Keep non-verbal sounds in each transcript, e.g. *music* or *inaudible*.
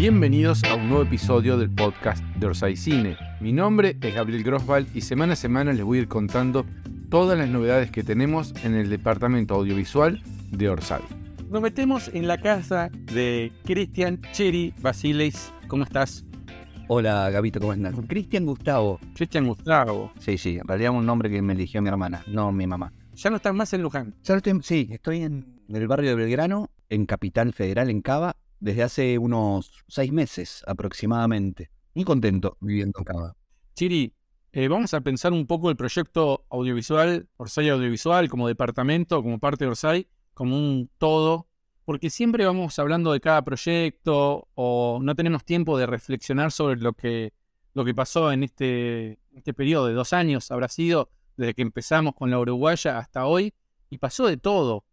Bienvenidos a un nuevo episodio del podcast de Orsay Cine. Mi nombre es Gabriel Grosval y semana a semana les voy a ir contando todas las novedades que tenemos en el departamento audiovisual de Orsay. Nos metemos en la casa de Cristian Cheri Basileis. ¿Cómo estás? Hola, Gabito, ¿cómo estás? Cristian Gustavo. Cristian Gustavo. Sí, sí, en realidad un nombre que me eligió mi hermana, no mi mamá. Ya no estás más en Luján. Ya estoy, sí, estoy en el barrio de Belgrano, en Capital Federal, en Cava, desde hace unos seis meses aproximadamente. Muy contento viviendo en Cava. Chiri, eh, vamos a pensar un poco el proyecto audiovisual, Orsay Audiovisual, como departamento, como parte de Orsay, como un todo, porque siempre vamos hablando de cada proyecto o no tenemos tiempo de reflexionar sobre lo que, lo que pasó en este, este periodo de dos años, habrá sido desde que empezamos con la Uruguaya hasta hoy, y pasó de todo,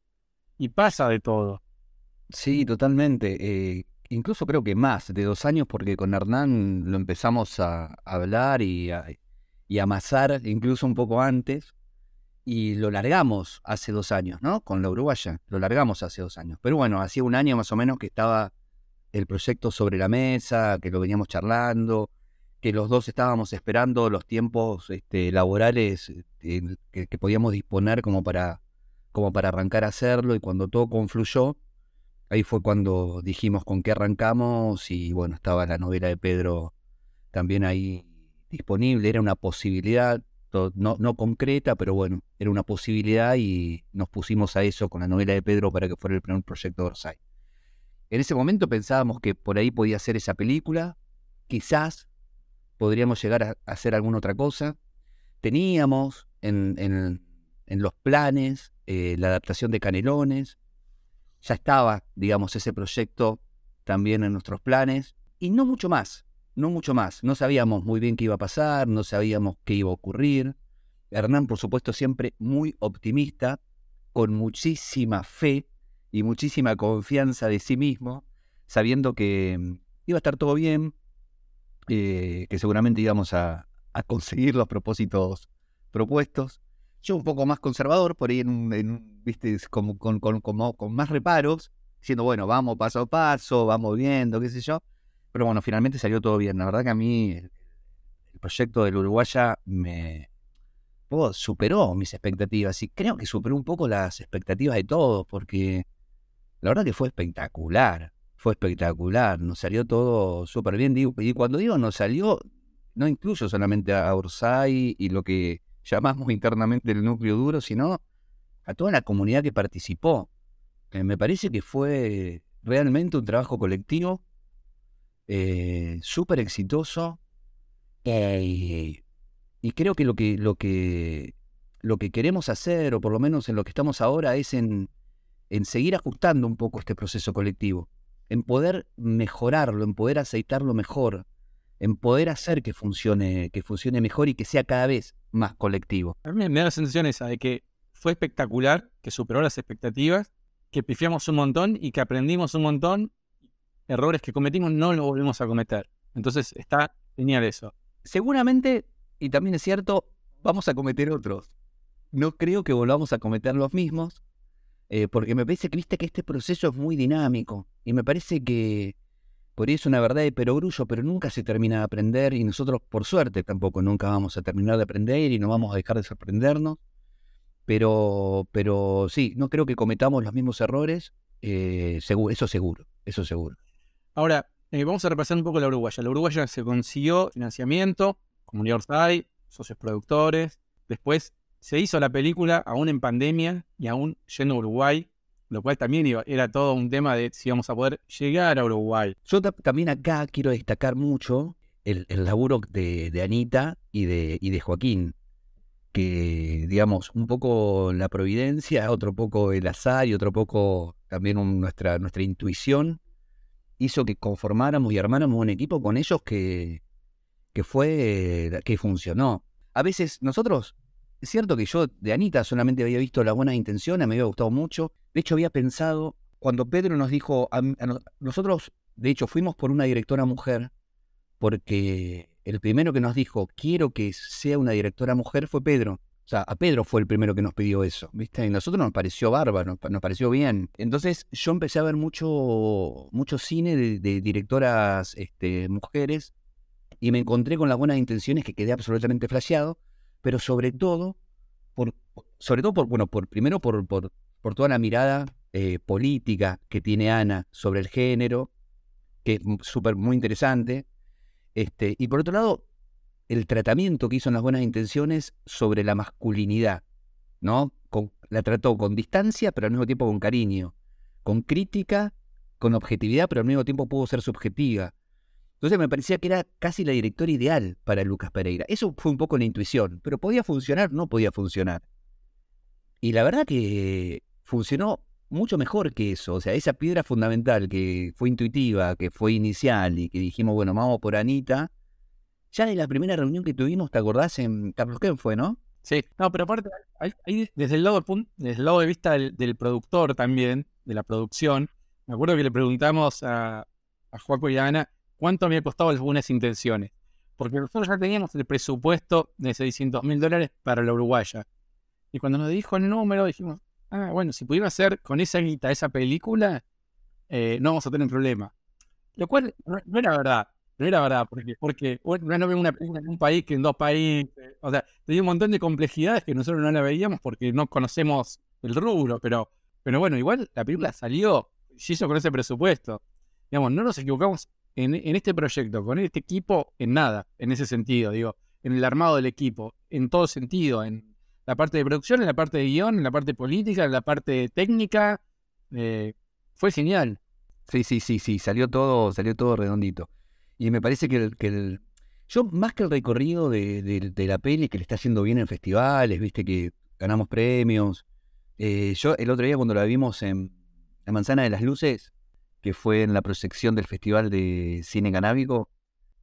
y pasa de todo. Sí, totalmente. Eh, incluso creo que más de dos años, porque con Hernán lo empezamos a hablar y a, amasar incluso un poco antes. Y lo largamos hace dos años, ¿no? Con la Uruguaya. Lo largamos hace dos años. Pero bueno, hacía un año más o menos que estaba el proyecto sobre la mesa, que lo veníamos charlando, que los dos estábamos esperando los tiempos este, laborales eh, que, que, podíamos disponer como para, como para arrancar a hacerlo. Y cuando todo confluyó, ahí fue cuando dijimos con qué arrancamos. Y bueno, estaba la novela de Pedro también ahí disponible, era una posibilidad, no, no concreta, pero bueno, era una posibilidad y nos pusimos a eso con la novela de Pedro para que fuera el primer proyecto de Orsay. En ese momento pensábamos que por ahí podía ser esa película, quizás podríamos llegar a hacer alguna otra cosa. Teníamos en, en, los planes eh, la adaptación de Canelones, ya estaba, digamos, ese proyecto también en nuestros planes, y no mucho más no mucho más. No sabíamos muy bien qué iba a pasar, no sabíamos qué iba a ocurrir. Hernán, por supuesto, siempre muy optimista, con muchísima fe y muchísima confianza de sí mismo, sabiendo que mm, iba a estar todo bien, eh, que seguramente íbamos a, conseguir los propósitos propuestos. Yo un poco más conservador, por ahí en, ¿viste? Como, con, con, con más reparos, diciendo, bueno, vamos paso a paso, vamos viendo, qué sé yo. Pero bueno, finalmente salió todo bien. La verdad que a mí el, proyecto del Uruguaya me superó mis expectativas y creo que superó un poco las expectativas de todos porque la verdad que fue espectacular. Fue espectacular, nos salió todo súper bien. Y cuando digo nos salió, no incluyo solamente a Orsay y lo que llamamos internamente el núcleo duro, sino a toda la comunidad que participó. Me parece que fue realmente un trabajo colectivo eh, súper exitoso. Eh, y creo que lo que, lo que lo que queremos hacer, o por lo menos en lo que estamos ahora, es en, en seguir ajustando un poco este proceso colectivo, en poder mejorarlo, en poder aceitarlo mejor, en poder hacer que funcione, que funcione mejor y que sea cada vez más colectivo. A mí me da la sensación esa de que fue espectacular, que superó las expectativas, que pifiamos un montón y que aprendimos un montón errores que cometimos no los volvemos a cometer. Entonces está genial eso. Seguramente, y también es cierto, vamos a cometer otros. No creo que volvamos a cometer los mismos, eh, porque me parece que viste que este proceso es muy dinámico y me parece que por ahí es una verdad de perogrullo, pero nunca se termina de aprender y nosotros, por suerte, tampoco nunca vamos a terminar de aprender y no vamos a dejar de sorprendernos. Pero, pero sí, no creo que cometamos los mismos errores, eh, eso seguro, eso seguro. Ahora, eh, vamos a repasar un poco la Uruguaya. La Uruguaya se consiguió financiamiento, Comunidad Orsay, socios productores. Después se hizo la película aún en pandemia y aún yendo a Uruguay, lo cual también era todo un tema de si íbamos a poder llegar a Uruguay. Yo también acá quiero destacar mucho el, laburo de, Anita y de, y de Joaquín, que digamos, un poco la providencia, otro poco el azar y otro poco también nuestra, nuestra intuición hizo que conformáramos y armáramos un equipo con ellos que, que fue, que funcionó. A veces nosotros, es cierto que yo de Anita solamente había visto las buenas intenciones, me había gustado mucho. De hecho, había pensado, cuando Pedro nos dijo, nosotros, de hecho, fuimos por una directora mujer, porque el primero que nos dijo, quiero que sea una directora mujer, fue Pedro. O sea, a Pedro fue el primero que nos pidió eso, ¿viste? Y a nosotros nos pareció bárbaro, nos, pareció bien. Entonces yo empecé a ver mucho, mucho cine de, directoras este, mujeres y me encontré con las buenas intenciones que quedé absolutamente flasheado, pero sobre todo, por, sobre todo por, bueno, por, primero por, por, por toda la mirada eh, política que tiene Ana sobre el género, que es súper muy interesante. Este, y por otro lado, el tratamiento que hizo en las buenas intenciones sobre la masculinidad, ¿no? la trató con distancia, pero al mismo tiempo con cariño, con crítica, con objetividad, pero al mismo tiempo pudo ser subjetiva. Entonces me parecía que era casi la directora ideal para Lucas Pereira. Eso fue un poco la intuición, pero podía funcionar, no podía funcionar. Y la verdad que funcionó mucho mejor que eso. O sea, esa piedra fundamental que fue intuitiva, que fue inicial y que dijimos, bueno, vamos por Anita, ya de la primera reunión que tuvimos, ¿te acordás? En Carlos Ken fue, ¿no? Sí, no, pero aparte, ahí, desde, el lado, desde el lado de vista del, productor también, de la producción, me acuerdo que le preguntamos a, a Joaco y a Ana cuánto había costado las buenas intenciones. Porque nosotros ya teníamos el presupuesto de 600 mil dólares para la uruguaya. Y cuando nos dijo el número, dijimos, ah, bueno, si pudieron hacer con esa guita esa película, eh, no vamos a tener problema. Lo cual no era verdad. No era verdad, porque, porque no veo una película en un país que en dos países. O sea, tenía un montón de complejidades que nosotros no la veíamos porque no conocemos el rubro, pero, pero bueno, igual la película salió se hizo con ese presupuesto. Digamos, no nos equivocamos en, en este proyecto, con este equipo, en nada, en ese sentido, digo, en el armado del equipo, en todo sentido, en la parte de producción, en la parte de guion, en la parte política, en la parte técnica. Eh, fue genial. Sí, sí, sí, sí, salió todo, salió todo redondito. Y me parece que el, yo, más que el recorrido de, la peli, que le está haciendo bien en festivales, viste que ganamos premios. Eh, yo el otro día cuando la vimos en La Manzana de las Luces, que fue en la proyección del Festival de Cine Canábico,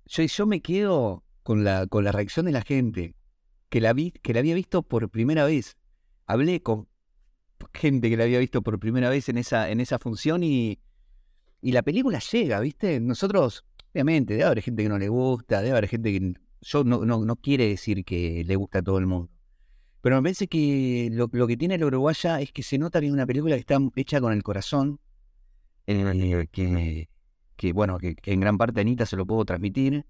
yo, yo me quedo con la, con la reacción de la gente, que la, vi, que la había visto por primera vez. Hablé con gente que la había visto por primera vez en esa, en esa función y, y la película llega, ¿viste? Nosotros Obviamente, debe haber gente que no le gusta, debe haber gente que... Yo no, no, no quiere decir que le gusta a todo el mundo. Pero me parece que lo, que tiene la uruguaya es que se nota que es una película que está hecha con el corazón, que, que, bueno, que, en gran parte Anita se lo puedo transmitir.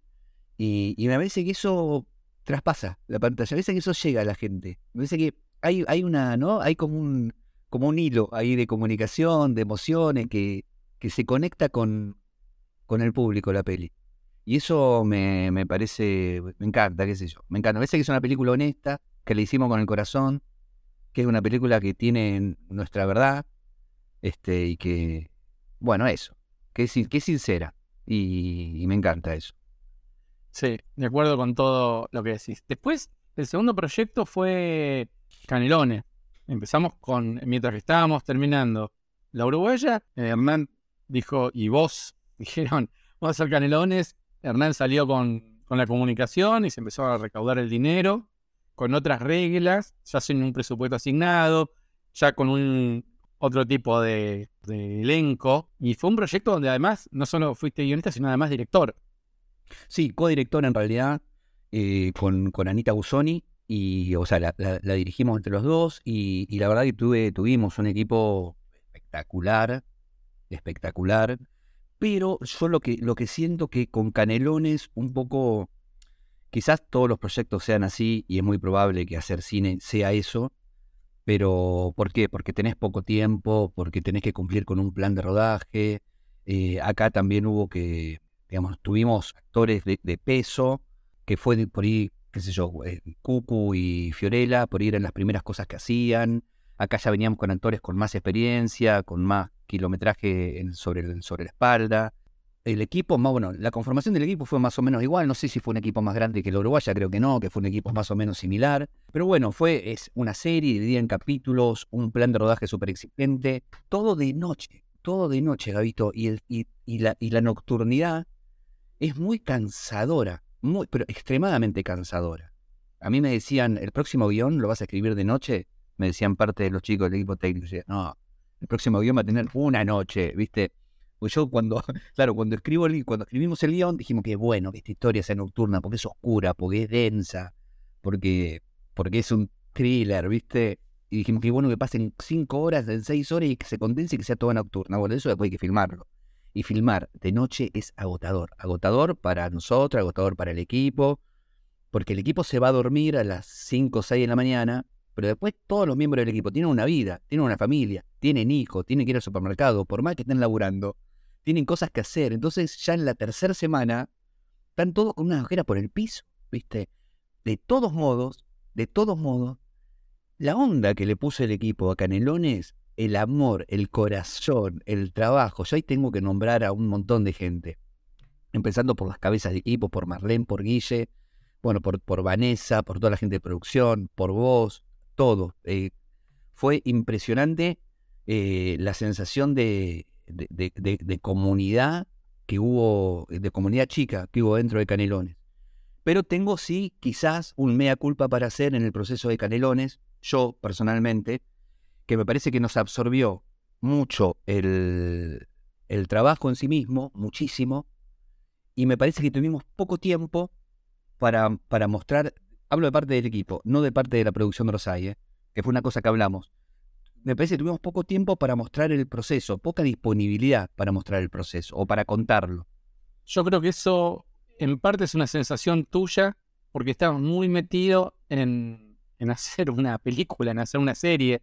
Y, me parece que eso traspasa la pantalla. Me parece que eso llega a la gente. Me parece que hay, hay una, ¿no? Hay como un, como un hilo ahí de comunicación, de emociones, que, que se conecta con, con el público la peli. Y eso me, me, parece, me encanta, qué sé yo. Me encanta. Me parece que es una película honesta, que le hicimos con el corazón, que es una película que tiene nuestra verdad, este, y que, bueno, eso, que es, que es sincera. Y, me encanta eso. Sí, de acuerdo con todo lo que decís. Después, el segundo proyecto fue Canelones. Empezamos con, mientras que estábamos terminando la uruguaya, Hernán dijo, ¿y vos *laughs* dijeron, vamos a hacer canelones. Hernán salió con, la comunicación y se empezó a recaudar el dinero con otras reglas, ya sin un presupuesto asignado, ya con un otro tipo de, elenco. Y fue un proyecto donde además no solo fuiste guionista, sino además director. Sí, codirector en realidad, eh, con, con, Anita Busoni. Y, o sea, la, dirigimos entre los dos. Y, y, la verdad que tuve, tuvimos un equipo espectacular, espectacular pero yo lo que, lo que siento que con Canelones un poco, quizás todos los proyectos sean así y es muy probable que hacer cine sea eso, pero ¿por qué? Porque tenés poco tiempo, porque tenés que cumplir con un plan de rodaje. Eh, acá también hubo que, digamos, tuvimos actores de, peso, que fue por ahí, qué sé yo, eh, Cucu y Fiorella, por ir en las primeras cosas que hacían. Acá ya veníamos con actores con más experiencia, con más kilometraje sobre, sobre la espalda. El equipo, bueno, la conformación del equipo fue más o menos igual. No sé si fue un equipo más grande que el Uruguaya, creo que no, que fue un equipo más o menos similar. Pero bueno, fue es una serie dividida en capítulos, un plan de rodaje súper exigente, todo de noche, todo de noche, Gabito. Y, y, la, y la nocturnidad es muy cansadora, muy, pero extremadamente cansadora. A mí me decían, el próximo guion lo vas a escribir de noche, me decían parte de los chicos del equipo técnico. no, el próximo guion va a tener una noche, ¿viste? Pues yo cuando, *laughs* claro, cuando escribo el, cuando escribimos el guion, dijimos que bueno que esta historia sea nocturna, porque es oscura, porque es densa, porque, porque es un thriller, ¿viste? Y dijimos que bueno que pasen cinco horas, en seis horas y que se condense y que sea toda nocturna. Bueno, eso después hay que filmarlo. Y filmar de noche es agotador. Agotador para nosotros, agotador para el equipo, porque el equipo se va a dormir a las 5 o 6 de la mañana, pero después todos los miembros del equipo tienen una vida, tienen una familia, tienen hijos, tienen que ir al supermercado, por más que estén laburando, tienen cosas que hacer. Entonces ya en la tercera semana están todos con una ojera por el piso, ¿viste? De todos modos, de todos modos, la onda que le puso el equipo a Canelones el amor, el corazón, el trabajo. Yo ahí tengo que nombrar a un montón de gente. Empezando por las cabezas de equipo, por Marlene, por Guille, bueno, por, por Vanessa, por toda la gente de producción, por vos, todo. Eh, fue impresionante eh, la sensación de, de, comunidad que hubo, de comunidad chica que hubo dentro de Canelones. Pero tengo sí quizás un mea culpa para hacer en el proceso de Canelones, yo personalmente, que me parece que nos absorbió mucho el, trabajo en sí mismo, muchísimo, y me parece que tuvimos poco tiempo para, para mostrar, hablo de parte del equipo, no de parte de la producción de Rosay, ¿eh? que fue una cosa que hablamos. Me parece que tuvimos poco tiempo para mostrar el proceso, poca disponibilidad para mostrar el proceso o para contarlo. Yo creo que eso en parte es una sensación tuya, porque estabas muy metido en, en hacer una película, en hacer una serie,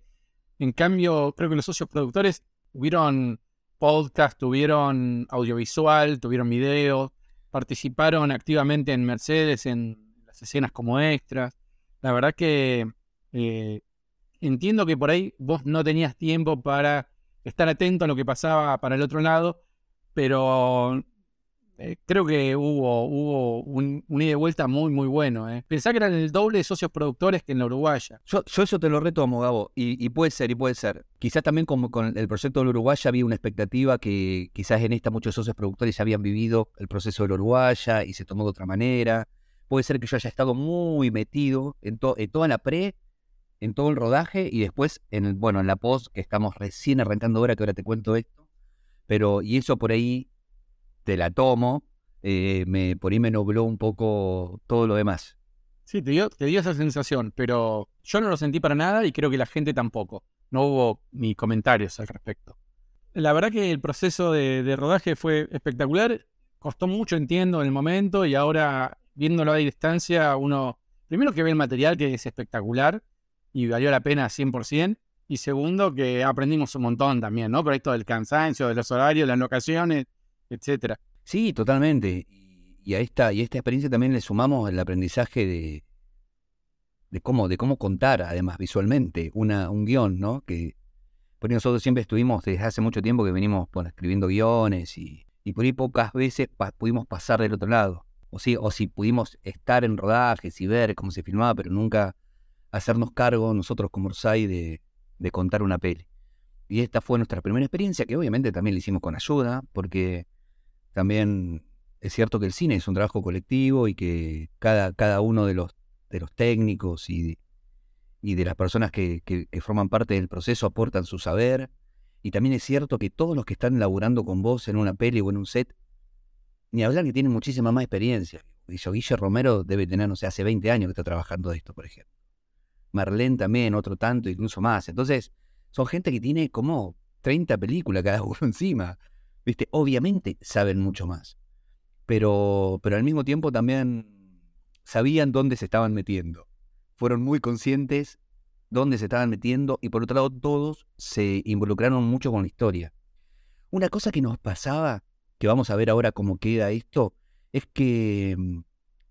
en cambio, creo que los socios productores tuvieron podcast, tuvieron audiovisual, tuvieron video, participaron activamente en Mercedes en las escenas como extras. La verdad que eh, entiendo que por ahí vos no tenías tiempo para estar atento a lo que pasaba para el otro lado, pero eh, creo que hubo, hubo un, ida y vuelta muy, muy bueno. Eh. Pensá que eran el doble de socios productores que en la Uruguaya. Yo, eso te lo retomo, Gabo, y, puede ser, y puede ser. Quizás también como con el proyecto de la Uruguaya había una expectativa que quizás en esta muchos socios productores ya habían vivido el proceso de la Uruguaya y se tomó de otra manera. Puede ser que yo haya estado muy metido en, en toda la pre, en todo el rodaje y después en, bueno, en la post que estamos recién arrancando ahora, que ahora te cuento esto. Pero, y eso por ahí te la tomo, eh, me, por ahí me nubló un poco todo lo demás. Sí, te dio, te dio esa sensación, pero yo no lo sentí para nada y creo que la gente tampoco. No hubo ni comentarios al respecto. La verdad que el proceso de, rodaje fue espectacular. Costó mucho, entiendo, en el momento y ahora viéndolo a distancia, uno, primero que ve el material que es espectacular y valió la pena 100%. Y segundo, que aprendimos un montón también, ¿no? Por esto del cansancio, de los horarios, las locaciones, etcétera. Sí, totalmente. Y a esta, y esta experiencia también le sumamos el aprendizaje de, de cómo, de cómo contar, además, visualmente, una, un guion, ¿no? Que por nosotros siempre estuvimos desde hace mucho tiempo que venimos escribiendo guiones y, y por ahí pocas veces pudimos pasar del otro lado. O, sí, o si pudimos estar en rodajes y ver cómo se filmaba, pero nunca hacernos cargo nosotros como Orsay de, de contar una peli. Y esta fue nuestra primera experiencia, que obviamente también la hicimos con ayuda, porque también es cierto que el cine es un trabajo colectivo y que cada, cada uno de los, de los técnicos y, y de las personas que, que, forman parte del proceso aportan su saber. Y también es cierto que todos los que están laburando con vos en una peli o en un set, ni hablar que tienen muchísima más experiencia. Guille Romero debe tener, no sé, hace 20 años que está trabajando de esto, por ejemplo. Marlene también, otro tanto, incluso más. Entonces, son gente que tiene como 30 películas cada *laughs* uno encima. ¿Viste? Obviamente saben mucho más. Pero, pero al mismo tiempo también sabían dónde se estaban metiendo. Fueron muy conscientes dónde se estaban metiendo y por otro lado todos se involucraron mucho con la historia. Una cosa que nos pasaba, que vamos a ver ahora cómo queda esto, es que mm,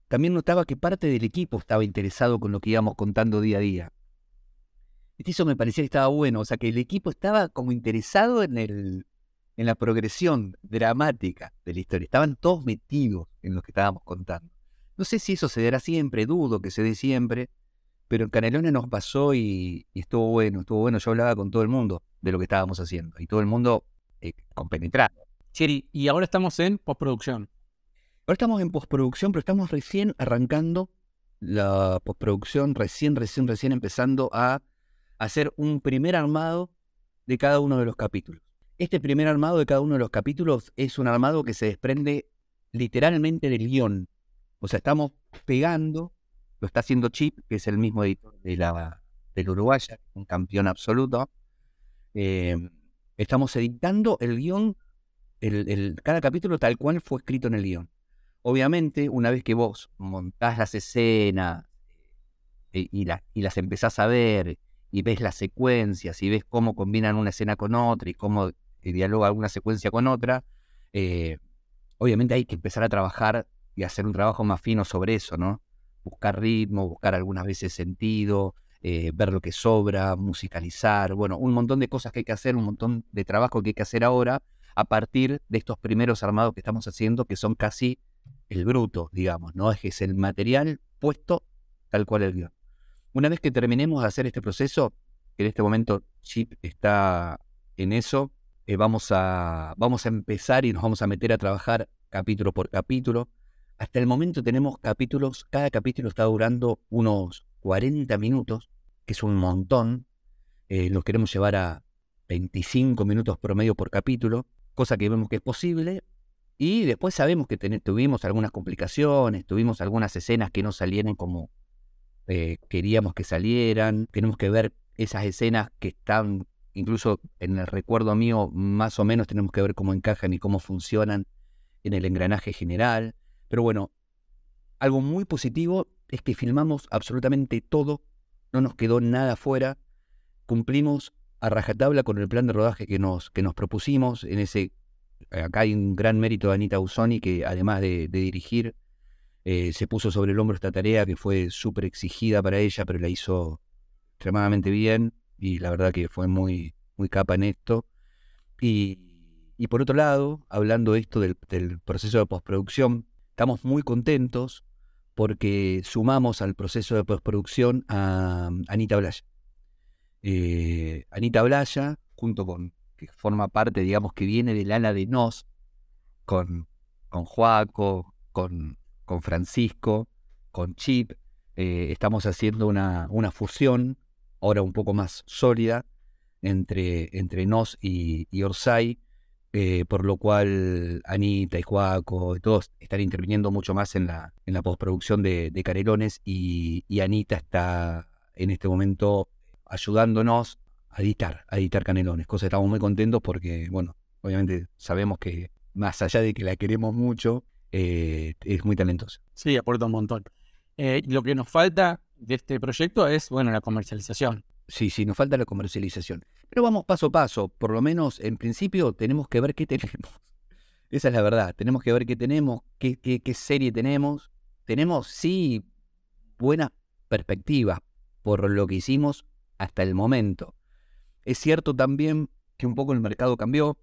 también notaba que parte del equipo estaba interesado con lo que íbamos contando día a día. Y eso me parecía que estaba bueno, o sea que el equipo estaba como interesado en el, en la progresión dramática de la historia. Estaban todos metidos en lo que estábamos contando. No sé si eso se dará siempre, dudo que se dé siempre, pero en Canelones nos pasó y, estuvo bueno, estuvo bueno. Yo hablaba con todo el mundo de lo que estábamos haciendo y todo el mundo eh, compenetrado. Chiri, y ahora estamos en postproducción. Ahora estamos en postproducción, pero estamos recién arrancando la postproducción, recién, recién, recién empezando a hacer un primer armado de cada uno de los capítulos. Este primer armado de cada uno de los capítulos es un armado que se desprende literalmente del guion. O sea, estamos pegando, lo está haciendo Chip, que es el mismo editor de la, del Uruguaya, un campeón absoluto. Eh, estamos editando el guion, el, cada capítulo tal cual fue escrito en el guion. Obviamente, una vez que vos montás las escenas eh, y, y las empezás a ver y ves las secuencias y ves cómo combinan una escena con otra y cómo dialoga alguna secuencia con otra, eh, obviamente hay que empezar a trabajar y hacer un trabajo más fino sobre eso, ¿no? Buscar ritmo, buscar algunas veces sentido, eh, ver lo que sobra, musicalizar, bueno, un montón de cosas que hay que hacer, un montón de trabajo que hay que hacer ahora a partir de estos primeros armados que estamos haciendo, que son casi el bruto, digamos, ¿no? Es que es el material puesto tal cual el guion. Una vez que terminemos de hacer este proceso, en este momento Chip está en eso, eh, vamos, a, vamos a empezar y nos vamos a meter a trabajar capítulo por capítulo. Hasta el momento tenemos capítulos, cada capítulo está durando unos 40 minutos, que es un montón. Eh, los queremos llevar a 25 minutos promedio por capítulo, cosa que vemos que es posible. Y después sabemos que tuvimos algunas complicaciones, tuvimos algunas escenas que no salieron como eh, queríamos que salieran. Tenemos que ver esas escenas que están, incluso en el recuerdo mío, más o menos tenemos que ver cómo encajan y cómo funcionan en el engranaje general. Pero bueno, algo muy positivo es que filmamos absolutamente todo, no nos quedó nada fuera, cumplimos a rajatabla con el plan de rodaje que nos, que nos propusimos. En ese, acá hay un gran mérito de Anita Usoni, que además de, dirigir, eh, se puso sobre el hombro esta tarea que fue súper exigida para ella, pero la hizo extremadamente bien y la verdad que fue muy, muy capa en esto. Y, y por otro lado, hablando esto del, proceso de postproducción, estamos muy contentos porque sumamos al proceso de postproducción a mm, Anita Blaya. Eh, Anita Blaya, junto con, que forma parte, digamos, que viene del ala de Nos, con, con Joaco, con, con Francisco, con Chip, eh, estamos haciendo una, una, fusión, ahora un poco más sólida, entre, entre Nos y, y Orsay, eh, por lo cual Anita y Juaco y todos están interviniendo mucho más en la, en la postproducción de, de Canelones y, Anita está en este momento ayudándonos a editar, a editar Canelones, cosa que estamos muy contentos porque, bueno, obviamente sabemos que más allá de que la queremos mucho, eh, es muy talentosa. Sí, aporta un montón. Eh, lo que nos falta de este proyecto es, bueno, la comercialización. Sí, sí, nos falta la comercialización. Pero vamos paso a paso. Por lo menos, en principio, tenemos que ver qué *laughs* tenemos. Esa es la verdad. Tenemos que ver qué tenemos, qué, qué, serie tenemos. Tenemos, sí, buenas perspectivas por lo que hicimos hasta el momento. Es cierto también que un poco el mercado cambió.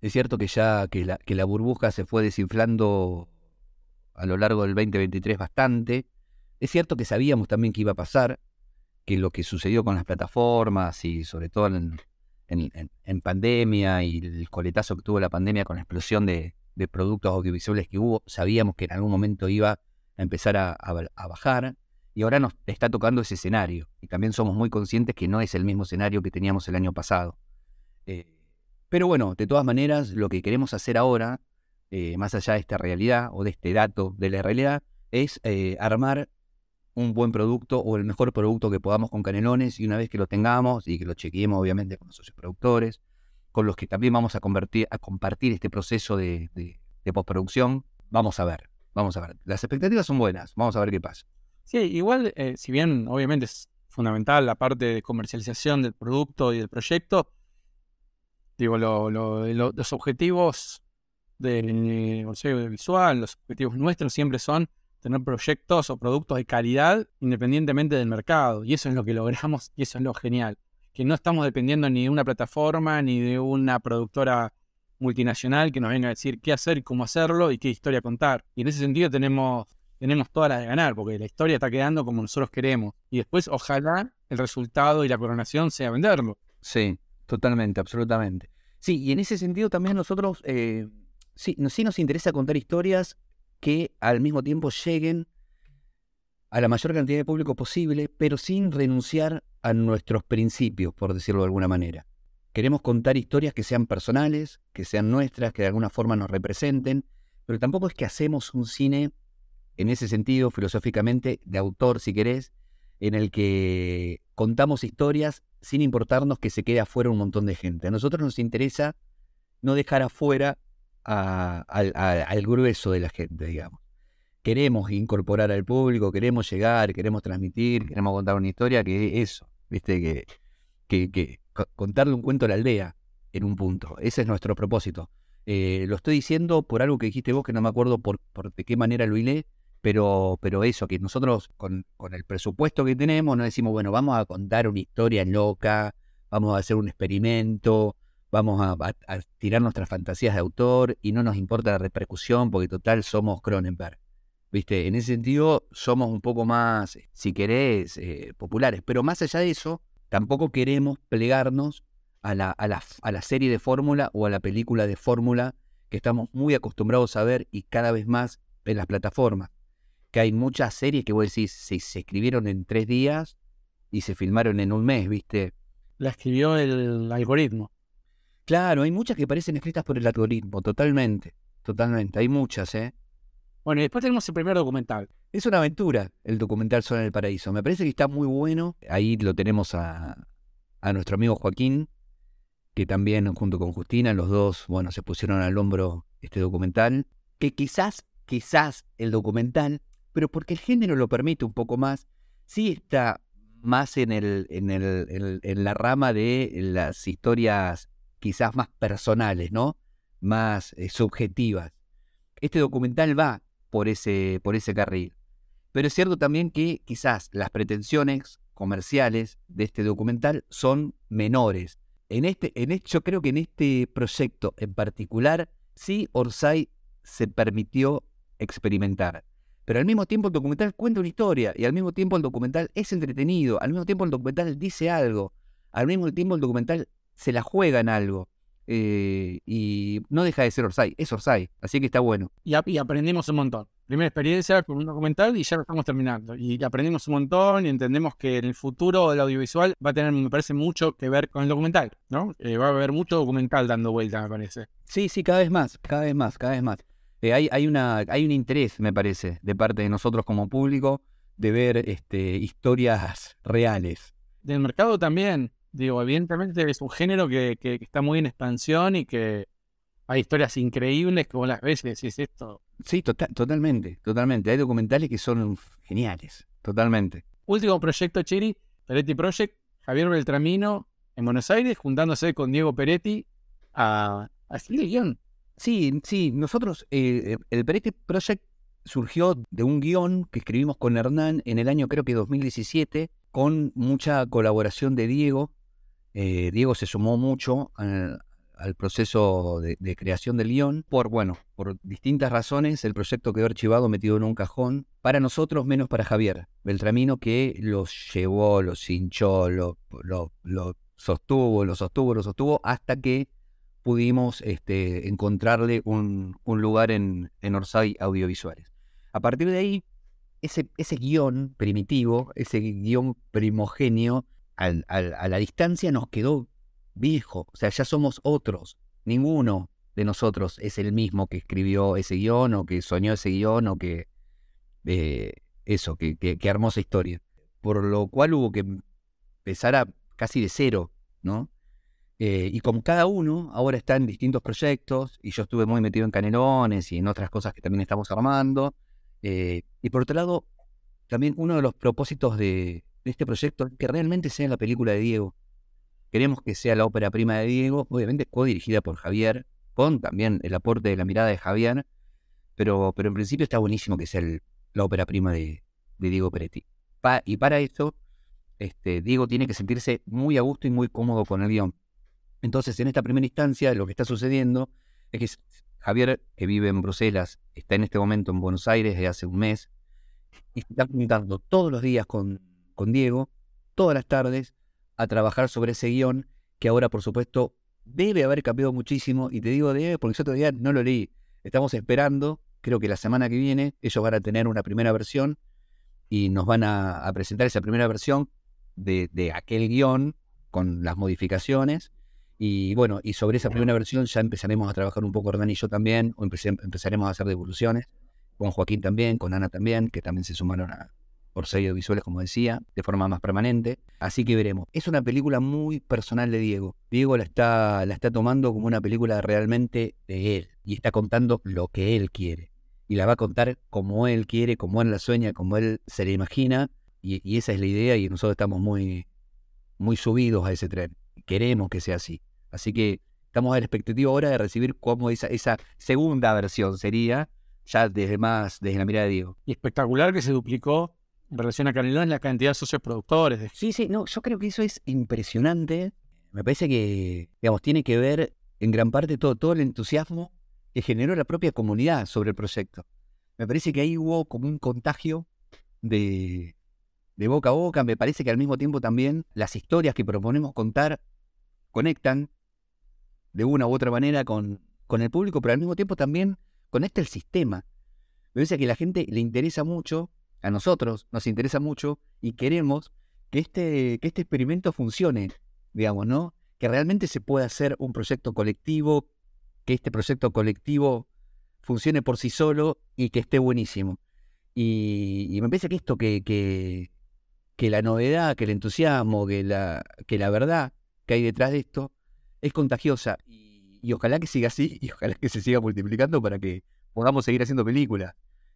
Es cierto que ya que la, que la burbuja se fue desinflando a lo largo del 2023 bastante. Es cierto que sabíamos también que iba a pasar que lo que sucedió con las plataformas y sobre todo en, pandemia y el coletazo que tuvo la pandemia con la explosión de, productos audiovisuales que hubo, sabíamos que en algún momento iba a empezar a, bajar y ahora nos está tocando ese escenario y también somos muy conscientes que no es el mismo escenario que teníamos el año pasado. Eh, pero bueno, de todas maneras, lo que queremos hacer ahora, eh, más allá de esta realidad o de este dato de la realidad, es eh, armar un buen producto o el mejor producto que podamos con Canelones y una vez que lo tengamos y que lo chequeemos obviamente con los socios productores, con los que también vamos a, convertir, a compartir este proceso de, postproducción, vamos a ver, vamos a ver. Las expectativas son buenas, vamos a ver qué pasa. Sí, igual, eh, si bien obviamente es fundamental la parte de comercialización del producto y del proyecto, digo, los objetivos del negocio visual, los objetivos nuestros siempre son tener proyectos o productos de calidad independientemente del mercado. Y eso es lo que logramos y eso es lo genial. Que no estamos dependiendo ni de una plataforma ni de una productora multinacional que nos venga a decir qué hacer cómo hacerlo y qué historia contar. Y en ese sentido tenemos, tenemos todas las de ganar, porque la historia está quedando como nosotros queremos. Y después, ojalá, el resultado y la coronación sea venderlo. Sí, totalmente, absolutamente. Sí, y en ese sentido también nosotros, eh, sí, sí nos interesa contar historias que al mismo tiempo lleguen a la mayor cantidad de público posible, pero sin renunciar a nuestros principios, por decirlo de alguna manera. Queremos contar historias que sean personales, que sean nuestras, que de alguna forma nos representen, pero tampoco es que hacemos un cine, en ese sentido, filosóficamente, de autor, si querés, en el que contamos historias sin importarnos que se quede afuera un montón de gente. A nosotros nos interesa no dejar afuera al grueso de la gente, digamos. Queremos incorporar al público, queremos llegar, queremos transmitir, queremos contar una historia que eso, ¿viste? Que, que, que contarle un cuento a la aldea en un punto. Ese es nuestro propósito. Eh, lo estoy diciendo por algo que dijiste vos, que no me acuerdo por, por de qué manera lo hilé, pero, pero eso, que nosotros con, con, el presupuesto que tenemos no decimos, bueno, vamos a contar una historia loca, vamos a hacer un experimento, vamos a, tirar nuestras fantasías de autor y no nos importa la repercusión porque total somos Cronenberg. ¿Viste? En ese sentido somos un poco más, si querés, eh, populares. Pero más allá de eso, tampoco queremos plegarnos a la, a la, a la serie de fórmula o a la película de fórmula que estamos muy acostumbrados a ver y cada vez más en las plataformas. Que hay muchas series que vos decís, se, se escribieron en tres días y se filmaron en un mes, ¿viste? La escribió el algoritmo. Claro, hay muchas que parecen escritas por el algoritmo, totalmente, totalmente. Hay muchas, ¿eh? Bueno, y después tenemos el primer documental. Es una aventura el documental Sol en el Paraíso. Me parece que está muy bueno. Ahí lo tenemos a, a nuestro amigo Joaquín, que también junto con Justina, los dos, bueno, se pusieron al hombro este documental. Que quizás, quizás el documental, pero porque el género lo permite un poco más, sí está más en, el, en, el, en la rama de las historias quizás más personales, ¿no? Más eh, subjetivas. Este documental va por ese, por ese carril. Pero es cierto también que quizás las pretensiones comerciales de este documental son menores. En este, en yo creo que en este proyecto en particular, sí Orsay se permitió experimentar. Pero al mismo tiempo el documental cuenta una historia y al mismo tiempo el documental es entretenido, al mismo tiempo el documental dice algo, al mismo tiempo el documental se la juega en algo. Eh, y no deja de ser Orsay, es Orsay, así que está bueno. Y, aprendimos un montón. Primera experiencia con un documental y ya lo estamos terminando. Y aprendimos un montón y entendemos que en el futuro del audiovisual va a tener, me parece, mucho que ver con el documental, ¿no? Eh, va a haber mucho documental dando vuelta, me parece. Sí, sí, cada vez más, cada vez más, cada vez más. Eh, hay, hay, una, hay un interés, me parece, de parte de nosotros como público de ver este, historias reales. Del mercado también. Digo, evidentemente es un género que, está muy en expansión y que hay historias increíbles que vos las ves y decís esto. Sí, tota-, totalmente, totalmente. Hay documentales que son geniales, totalmente. Último proyecto, Chiri, Peretti Project, Javier Beltramino en Buenos Aires, juntándose con Diego Peretti a, a escribir guion. Sí, sí, nosotros, eh, el Peretti Project surgió de un guion que escribimos con Hernán en el año creo que 2017, con mucha colaboración de Diego, eh, Diego se sumó mucho al, proceso de, creación del guion. Por, bueno, por distintas razones, el proyecto quedó archivado, metido en un cajón. Para nosotros, menos para Javier Beltramino, que lo llevó, lo hinchó, lo, lo, sostuvo, lo sostuvo, lo sostuvo, hasta que pudimos este, encontrarle un, lugar en, en Orsay Audiovisuales. A partir de ahí, ese, ese guion primitivo, ese guion primogenio, a la distancia nos quedó viejo, o sea, ya somos otros, ninguno de nosotros es el mismo que escribió ese guion o que soñó ese guion o que eh, eso, que, que, armó esa historia. Por lo cual hubo que empezar a casi de cero, ¿no? Eh, y como cada uno ahora está en distintos proyectos, y yo estuve muy metido en Canelones y en otras cosas que también estamos armando, eh, y por otro lado, también uno de los propósitos de, de este proyecto que realmente sea la película de Diego. Queremos que sea la ópera prima de Diego, obviamente co-dirigida por Javier, con también el aporte de la mirada de Javier, pero, pero en principio está buenísimo que sea la ópera prima de, Diego Peretti. y para eso, este, Diego tiene que sentirse muy a gusto y muy cómodo con el guion. Entonces, en esta primera instancia, lo que está sucediendo es que Javier, que vive en Bruselas, está en este momento en Buenos Aires desde hace un mes, y está contando todos los días con con Diego todas las tardes a trabajar sobre ese guion que ahora, por supuesto, debe haber cambiado muchísimo. Y te digo debe porque yo todavía no lo leí. Estamos esperando, creo que la semana que viene, ellos van a tener una primera versión y nos van a, presentar esa primera versión de, aquel guion con las modificaciones. Y bueno, y sobre esa primera versión ya empezaremos a trabajar un poco Hernán y yo también, o empezaremos a hacer devoluciones, con Joaquín también, con Ana también, que también se sumaron a, Orsay Audiovisuales, como decía, de forma más permanente. Así que veremos. Es una película muy personal de Diego. Diego la está, la está tomando como una película realmente de él y está contando lo que él quiere. Y la va a contar como él quiere, como él la sueña, como él se la imagina. Y, esa es la idea y nosotros estamos muy, muy subidos a ese tren. Queremos que sea así. Así que estamos a la expectativa ahora de recibir cómo esa, esa segunda versión sería, ya desde más, desde la mirada de Diego. Y espectacular que se duplicó relación a Canelones la cantidad de socios productores. de- Sí, sí, no, yo creo que eso es impresionante. Me parece que, digamos, tiene que ver en gran parte todo, todo el entusiasmo que generó la propia comunidad sobre el proyecto. Me parece que ahí hubo como un contagio de, de boca a boca. Me parece que al mismo tiempo también las historias que proponemos contar conectan de una u otra manera con, con el público, pero al mismo tiempo también conecta el sistema. Me parece que a la gente le interesa mucho, a nosotros nos interesa mucho y queremos que este, que este experimento funcione, digamos, ¿no? Que realmente se pueda hacer un proyecto colectivo, que este proyecto colectivo funcione por sí solo y que esté buenísimo. Y, y me parece que esto, que, que, que la novedad, que el entusiasmo, que la, que la verdad que hay detrás de esto es contagiosa. Y, y ojalá que siga así *laughs* y ojalá que se siga multiplicando para que podamos seguir haciendo películas.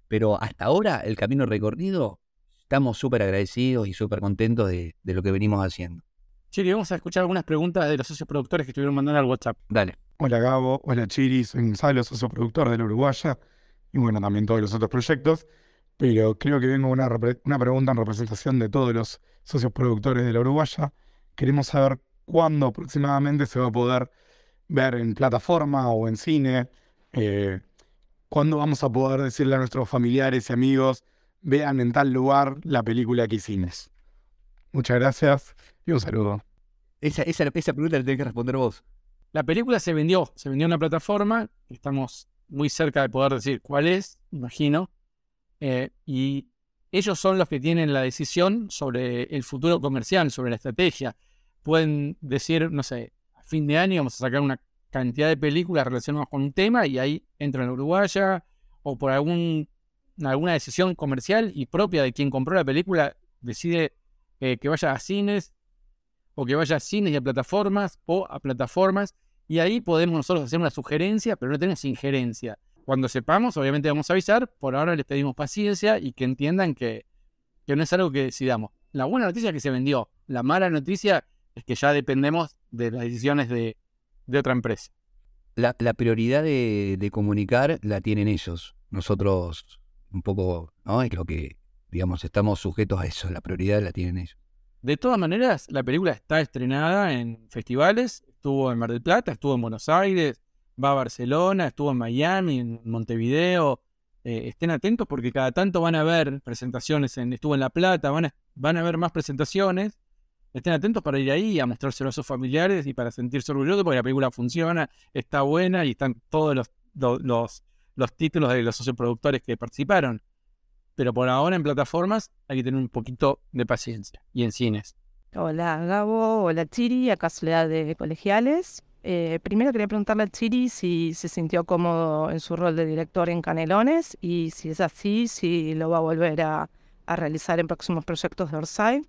Pero hasta ahora, el camino recorrido, estamos súper agradecidos y súper contentos de, de lo que venimos haciendo. Chiri, vamos a escuchar algunas preguntas de los socios productores que estuvieron mandando al WhatsApp. Dale. Hola Gabo, hola Chiri, soy Gonzalo, socio productor de la Uruguaya y bueno, también todos los otros proyectos, pero creo que vengo una, una pregunta en representación de todos los socios productores de la Uruguaya. Queremos saber cuándo aproximadamente se va a poder ver en plataforma o en cine, eh, cuándo vamos a poder decirle a nuestros familiares y amigos, vean en tal lugar la película que hicimos. Muchas gracias y un saludo. Esa, esa, esa pregunta la tenés que responder vos. La película se vendió, se vendió en una plataforma, estamos muy cerca de poder decir cuál es, imagino, eh, y ellos son los que tienen la decisión sobre el futuro comercial, sobre la estrategia. Pueden decir, no sé, a fin de año vamos a sacar una cantidad de películas relacionadas con un tema y ahí entra en la Uruguaya, o por algún, alguna decisión comercial y propia de quien compró la película, decide eh, que vaya a cines, o que vaya a cines y a plataformas, o a plataformas, y ahí podemos nosotros hacer una sugerencia, pero no tenemos injerencia. Cuando sepamos, obviamente vamos a avisar, por ahora les pedimos paciencia y que entiendan que, que no es algo que decidamos. La buena noticia es que se vendió, la mala noticia es que ya dependemos de las decisiones de, de otra empresa. La, la prioridad de, de comunicar la tienen ellos. Nosotros un poco, ¿no? Es lo que, digamos, estamos sujetos a eso. La prioridad la tienen ellos. De todas maneras, la película está estrenada en festivales, estuvo en Mar del Plata, estuvo en Buenos Aires, va a Barcelona, estuvo en Miami, en Montevideo. Eh, estén atentos porque cada tanto van a ver presentaciones, en, estuvo en La Plata, van a, van a ver más presentaciones. Estén atentos para ir ahí a mostrárselo a sus familiares y para sentirse orgullosos porque la película funciona, está buena y están todos los, los, los, los títulos de los socioproductores que participaron. Pero por ahora en plataformas hay que tener un poquito de paciencia y en cines. Hola Gabo, hola Chiri, acá Soledad de Colegiales. Eh, primero quería preguntarle a Chiri si se sintió cómodo en su rol de director en Canelones y si es así, si lo va a volver a, a realizar en próximos proyectos de Orsay.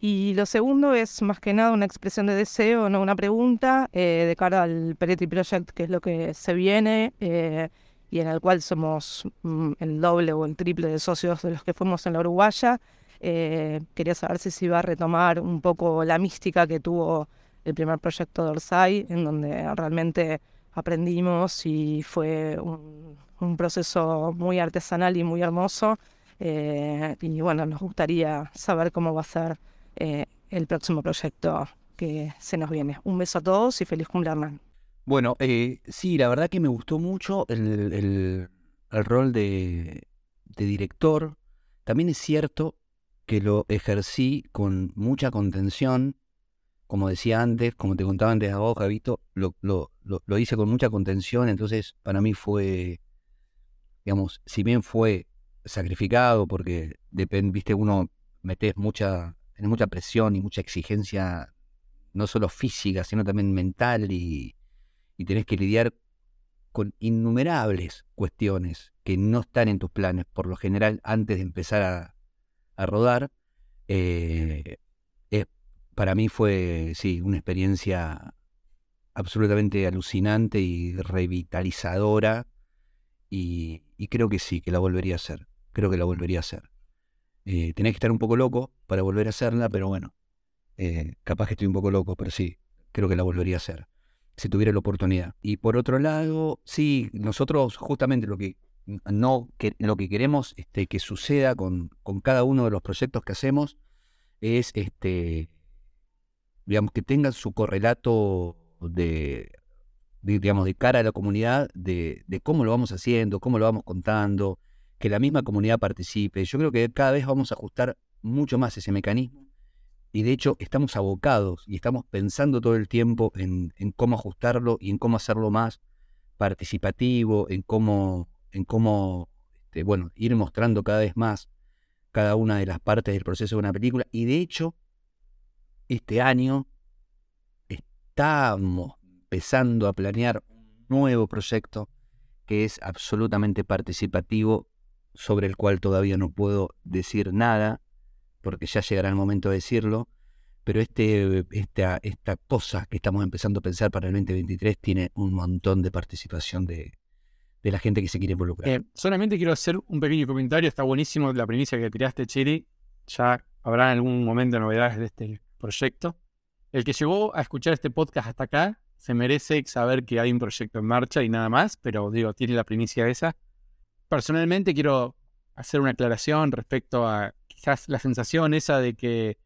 Y lo segundo es más que nada una expresión de deseo, no una pregunta, eh, de cara al Peretti Project, que es lo que se viene eh, y en el cual somos mm, el doble o el triple de socios de los que fuimos en la Uruguaya. Eh, quería saber si se iba a retomar un poco la mística que tuvo el primer proyecto de Orsay, en donde realmente aprendimos y fue un, un proceso muy artesanal y muy hermoso. Eh, y bueno, nos gustaría saber cómo va a ser eh, el próximo proyecto que se nos viene. Un beso a todos y feliz cumpleaños. Bueno, eh, sí, la verdad que me gustó mucho el, el- rol de, de director. También es cierto que lo ejercí con mucha contención. Como decía antes, como te contaba antes a vos, Javito, lo, lo, lo, lo hice con mucha contención. Entonces, para mí fue, digamos, si bien fue sacrificado, porque depende, viste, uno metes mucha, tenés mucha presión y mucha exigencia, no solo física, sino también mental y, y tenés que lidiar con innumerables cuestiones que no están en tus planes, por lo general, antes de empezar a, a rodar. Eh, eh, para mí fue, sí, una experiencia absolutamente alucinante y revitalizadora. Y, creo que sí, que la volvería a hacer. Creo que la volvería a hacer. Eh, que estar un poco loco para volver a hacerla, pero bueno, eh, capaz que estoy un poco loco, pero sí, creo que la volvería a hacer, si tuviera la oportunidad. Y por otro lado, sí, nosotros justamente lo que no lo que queremos este, que suceda con, con cada uno de los proyectos que hacemos es este digamos que tengan su correlato de, digamos, de cara a la comunidad, de, cómo lo vamos haciendo, cómo lo vamos contando, que la misma comunidad participe. Yo creo que cada vez vamos a ajustar mucho más ese mecanismo y de hecho estamos abocados y estamos pensando todo el tiempo en, cómo ajustarlo y en cómo hacerlo más participativo, en cómo, en cómo este, bueno, ir mostrando cada vez más cada una de las partes del proceso de una película. Y de hecho, este año estamos empezando a planear un nuevo proyecto que es absolutamente participativo, sobre el cual todavía no puedo decir nada, porque ya llegará el momento de decirlo, pero este, esta, esta cosa que estamos empezando a pensar para el 2023 tiene un montón de participación de, la gente que se quiere involucrar. Eh, solamente quiero hacer un pequeño comentario, está buenísimo la primicia que tiraste, Chiri, ya habrá en algún momento novedades de este proyecto. El que llegó a escuchar este podcast hasta acá se merece saber que hay un proyecto en marcha y nada más, pero digo, tiene la primicia esa. Personalmente quiero hacer una aclaración respecto a quizás la sensación esa de que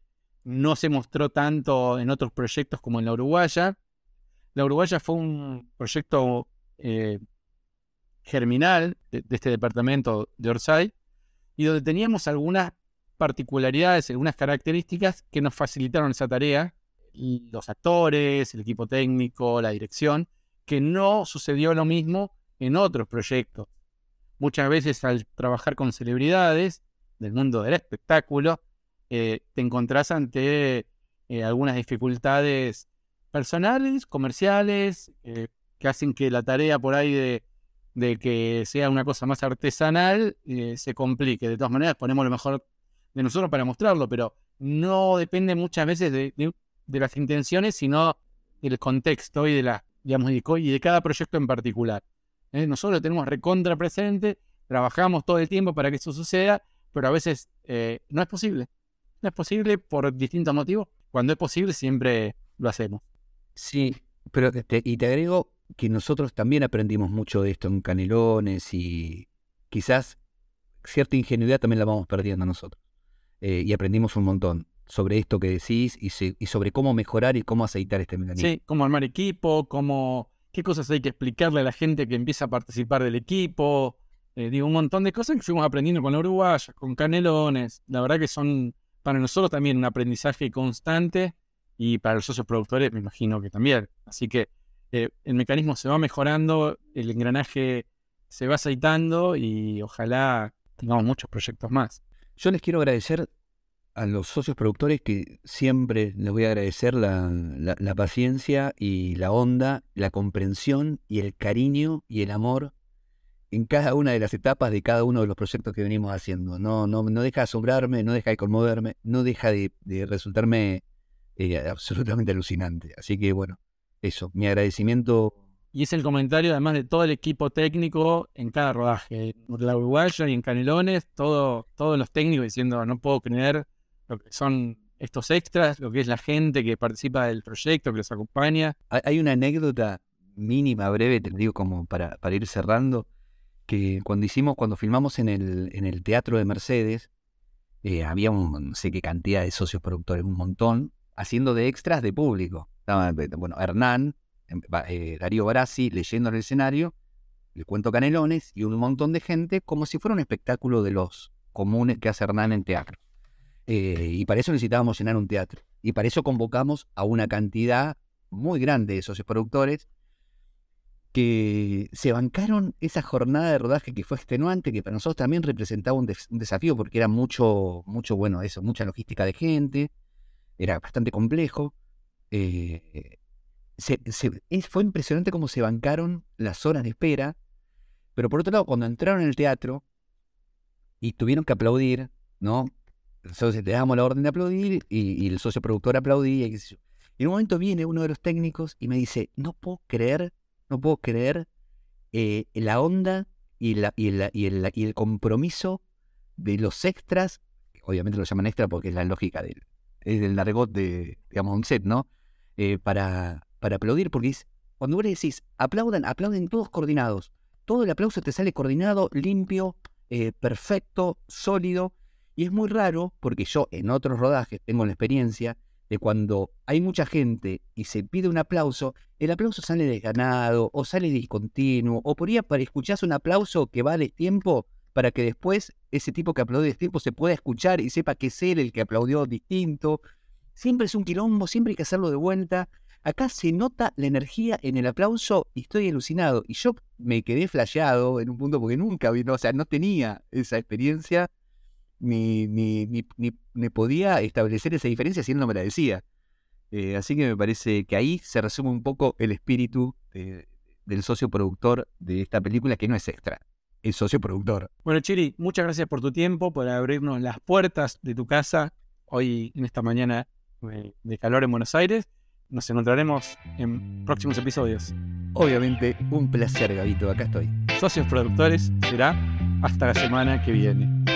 no se mostró tanto en otros proyectos como en la Uruguaya. La Uruguaya fue un proyecto eh, germinal de, de, este departamento de Orsay y donde teníamos algunas particularidades, algunas características que nos facilitaron esa tarea los actores, el equipo técnico, la dirección, que no sucedió lo mismo en otros proyectos. Muchas veces al trabajar con celebridades del mundo del espectáculo, eh, te encontrás ante eh, algunas dificultades personales, comerciales, eh, que hacen que la tarea por ahí de, que sea una cosa más artesanal se complique. De todas maneras, ponemos lo mejor de nosotros para mostrarlo, pero no depende muchas veces de, de las intenciones, sino del contexto y de la, digamos, y de cada proyecto en particular. ¿Eh? Nosotros lo tenemos recontra presente, trabajamos todo el tiempo para que eso suceda, pero a veces eh, no es posible. No es posible por distintos motivos. Cuando es posible, siempre lo hacemos. Sí, pero y te agrego que nosotros también aprendimos mucho de esto en Canelones y quizás cierta ingenuidad también la vamos perdiendo nosotros. Eh, y aprendimos un montón sobre esto que decís y, sobre cómo mejorar y cómo aceitar este mecanismo. Sí, cómo armar equipo, cómo, qué cosas hay que explicarle a la gente que empieza a participar del equipo. Eh, digo, un montón de cosas que fuimos aprendiendo con la Uruguaya, con Canelones. La verdad que son para nosotros también un aprendizaje constante y para los socios productores me imagino que también. Así que eh, el mecanismo se va mejorando, el engranaje se va aceitando y ojalá tengamos muchos proyectos más. Yo les quiero agradecer a los socios productores que siempre les voy a agradecer la, paciencia y la onda, la comprensión y el cariño y el amor en cada una de las etapas de cada uno de los proyectos que venimos haciendo. No, no, no deja de asombrarme, no deja de conmoverme, no deja de, resultarme eh, absolutamente alucinante. Así que bueno, eso, mi agradecimiento. Y es el comentario además de todo el equipo técnico en cada rodaje. En la Uruguaya y en Canelones, todo, todos los técnicos diciendo, no puedo creer lo que son estos extras, lo que es la gente que participa del proyecto, que los acompaña. Hay una anécdota mínima, breve, te digo como para, ir cerrando, que cuando hicimos, cuando filmamos en el, Teatro de Mercedes, eh, había un, no sé qué cantidad de socios productores, un montón, haciendo de extras de público. Estaba, bueno, Hernán, em, eh, Darío Barassi leyendo en el escenario, el cuento Canelones y un montón de gente como si fuera un espectáculo de los comunes que hace Hernán en teatro. Eh, y para eso necesitábamos llenar un teatro. Y para eso convocamos a una cantidad muy grande de socios productores que se bancaron esa jornada de rodaje que fue extenuante, que para nosotros también representaba un, desafío porque era mucho, mucho, bueno, eso, mucha logística de gente, era bastante complejo. Eh, fue impresionante cómo se bancaron las horas de espera, pero por otro lado, cuando entraron en el teatro y tuvieron que aplaudir, ¿no? Entonces te damos la orden de aplaudir y, el socio productor aplaudía y en un momento viene uno de los técnicos y me dice, no puedo creer, no puedo creer eh, la onda y, el, compromiso de los extras, obviamente lo llaman extra porque es la lógica del, es del largot de, digamos, un set, ¿no? Eh, para, para aplaudir, porque es, cuando vos decís, aplaudan, aplauden todos coordinados. Todo el aplauso te sale coordinado, limpio, eh, perfecto, sólido. Y es muy raro, porque yo en otros rodajes tengo la experiencia de cuando hay mucha gente y se pide un aplauso, el aplauso sale desganado o sale discontinuo, o por ahí escuchás un aplauso que va a destiempo para que después ese tipo que aplaudió a destiempo se pueda escuchar y sepa que es él el que aplaudió distinto. Siempre es un quilombo, siempre hay que hacerlo de vuelta. Acá se nota la energía en el aplauso y estoy alucinado. Y yo me quedé flasheado en un punto porque nunca vi, o sea, no tenía esa experiencia ni, ni, ni, ni- podía establecer esa diferencia si él no me la decía. Eh, así que me parece que ahí se resume un poco el espíritu de- del socio productor de esta película, que no es extra, es socio productor. Bueno, Chiri, muchas gracias por tu tiempo, por abrirnos las puertas de tu casa hoy en esta mañana eh, de calor en Buenos Aires. Nos encontraremos en próximos episodios. Obviamente, un placer, Gabito, acá estoy. Socios productores será hasta la semana que viene.